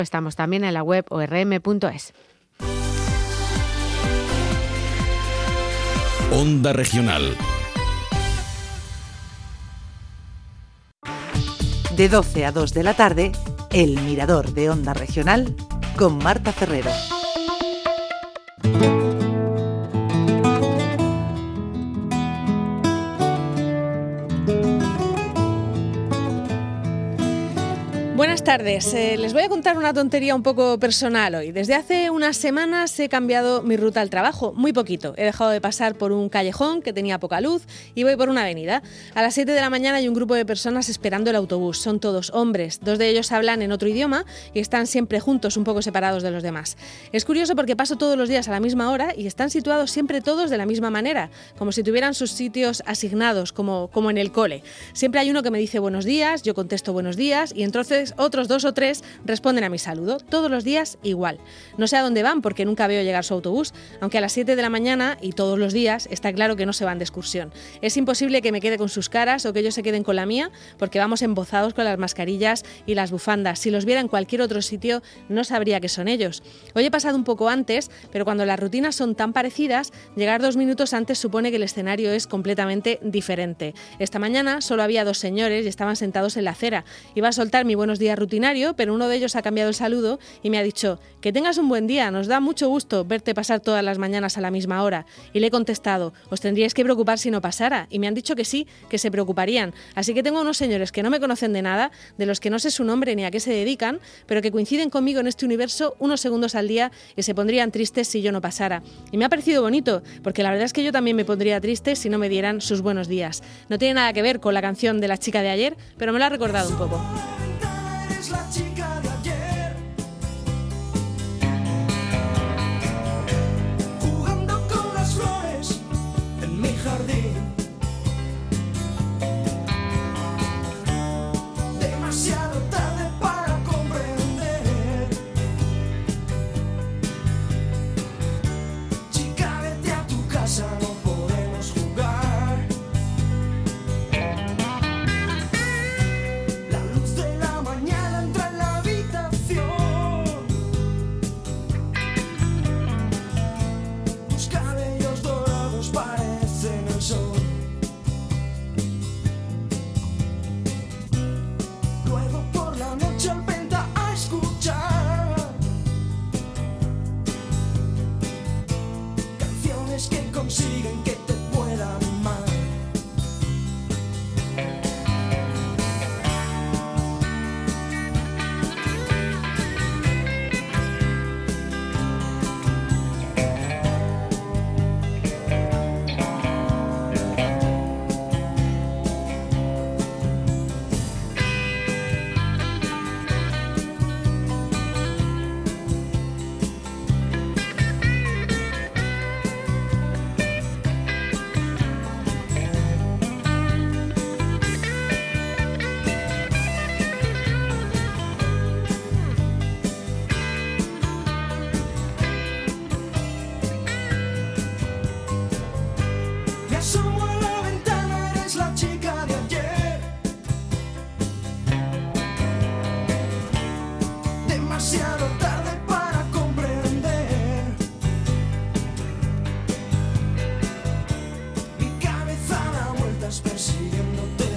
Estamos también en la web orm.es. Onda Regional. De 12 a 2 de la tarde, El Mirador de Onda Regional con Marta Ferrero. Buenas tardes. Eh, les voy a contar una tontería un poco personal hoy. Desde hace unas semanas he cambiado mi ruta al trabajo, muy poquito. He dejado de pasar por un callejón que tenía poca luz y voy por una avenida. A las 7 de la mañana hay un grupo de personas esperando el autobús. Son todos hombres. Dos de ellos hablan en otro idioma y están siempre juntos, un poco separados de los demás. Es curioso porque paso todos los días a la misma hora y están situados siempre todos de la misma manera, como si tuvieran sus sitios asignados, como, como en el cole. Siempre hay uno que me dice buenos días, yo contesto buenos días y entonces otros dos o tres responden a mi saludo, todos los días igual. No sé a dónde van porque nunca veo llegar su autobús, aunque a las 7 de la mañana y todos los días está claro que no se van de excursión. Es imposible que me quede con sus caras o que ellos se queden con la mía porque vamos embozados con las mascarillas y las bufandas. Si los viera en cualquier otro sitio no sabría que son ellos. Hoy he pasado un poco antes, pero cuando las rutinas son tan parecidas, llegar dos minutos antes supone que el escenario es completamente diferente. Esta mañana solo había dos señores y estaban sentados en la acera. Iba a soltar mi buenos días rutinario, pero uno de ellos ha cambiado el saludo y me ha dicho, que tengas un buen día, nos da mucho gusto verte pasar todas las mañanas a la misma hora. Y le he contestado, os tendríais que preocupar si no pasara. Y me han dicho que sí, que se preocuparían. Así que tengo unos señores que no me conocen de nada, de los que no sé su nombre ni a qué se dedican, pero que coinciden conmigo en este universo unos segundos al día y se pondrían tristes si yo no pasara. Y me ha parecido bonito, porque la verdad es que yo también me pondría triste si no me dieran sus buenos días. No tiene nada que ver con la canción de la chica de ayer, pero me lo ha recordado un poco. La chica canciones que consiguen que Demasiado